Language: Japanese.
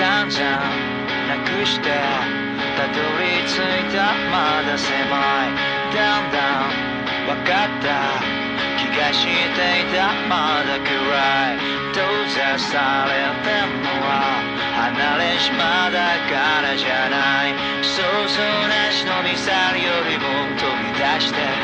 散々なくしてたどり着いたまだ狭い。だんだん分かった。気がしていたまだ暗い。閉ざされてもは離れ島だからじゃない。想像なしのミサイルよりも飛び出して。